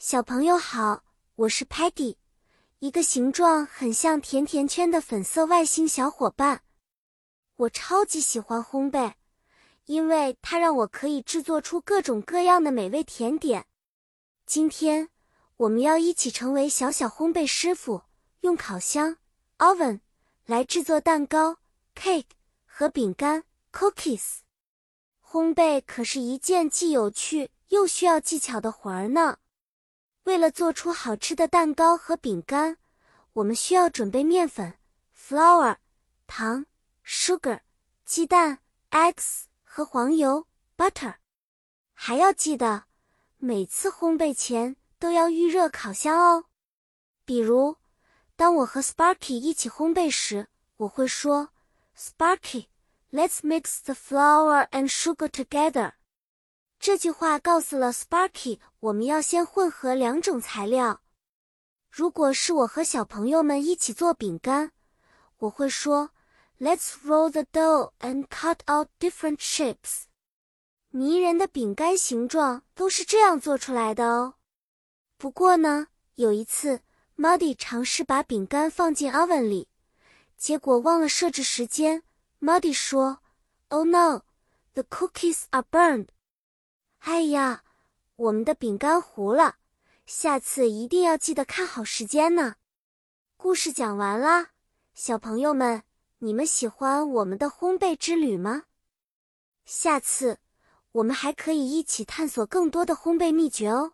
小朋友好，我是 Patty，一个形状很像甜甜圈的粉色外星小伙伴。我超级喜欢烘焙，因为它让我可以制作出各种各样的美味甜点。今天我们要一起成为小小烘焙师傅，用烤箱 （oven） 来制作蛋糕 （cake） 和饼干 （cookies）。烘焙可是一件既有趣又需要技巧的活儿呢。为了做出好吃的蛋糕和饼干，我们需要准备面粉 （flour）、糖 （sugar）、鸡蛋 （eggs） 和黄油 （butter）。还要记得，每次烘焙前都要预热烤箱哦。比如，当我和 Sparky 一起烘焙时，我会说：“Sparky。” Let's mix the flour and sugar together。这句话告诉了 Sparky，我们要先混合两种材料。如果是我和小朋友们一起做饼干，我会说：Let's roll the dough and cut out different shapes。迷人的饼干形状都是这样做出来的哦。不过呢，有一次，Muddy 尝试把饼干放进 oven 里，结果忘了设置时间。Muddy 说：“Oh no, the cookies are burned。”哎呀，我们的饼干糊了！下次一定要记得看好时间呢。故事讲完啦，小朋友们，你们喜欢我们的烘焙之旅吗？下次我们还可以一起探索更多的烘焙秘诀哦。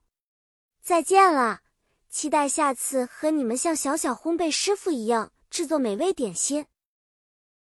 再见了，期待下次和你们像小小烘焙师傅一样制作美味点心。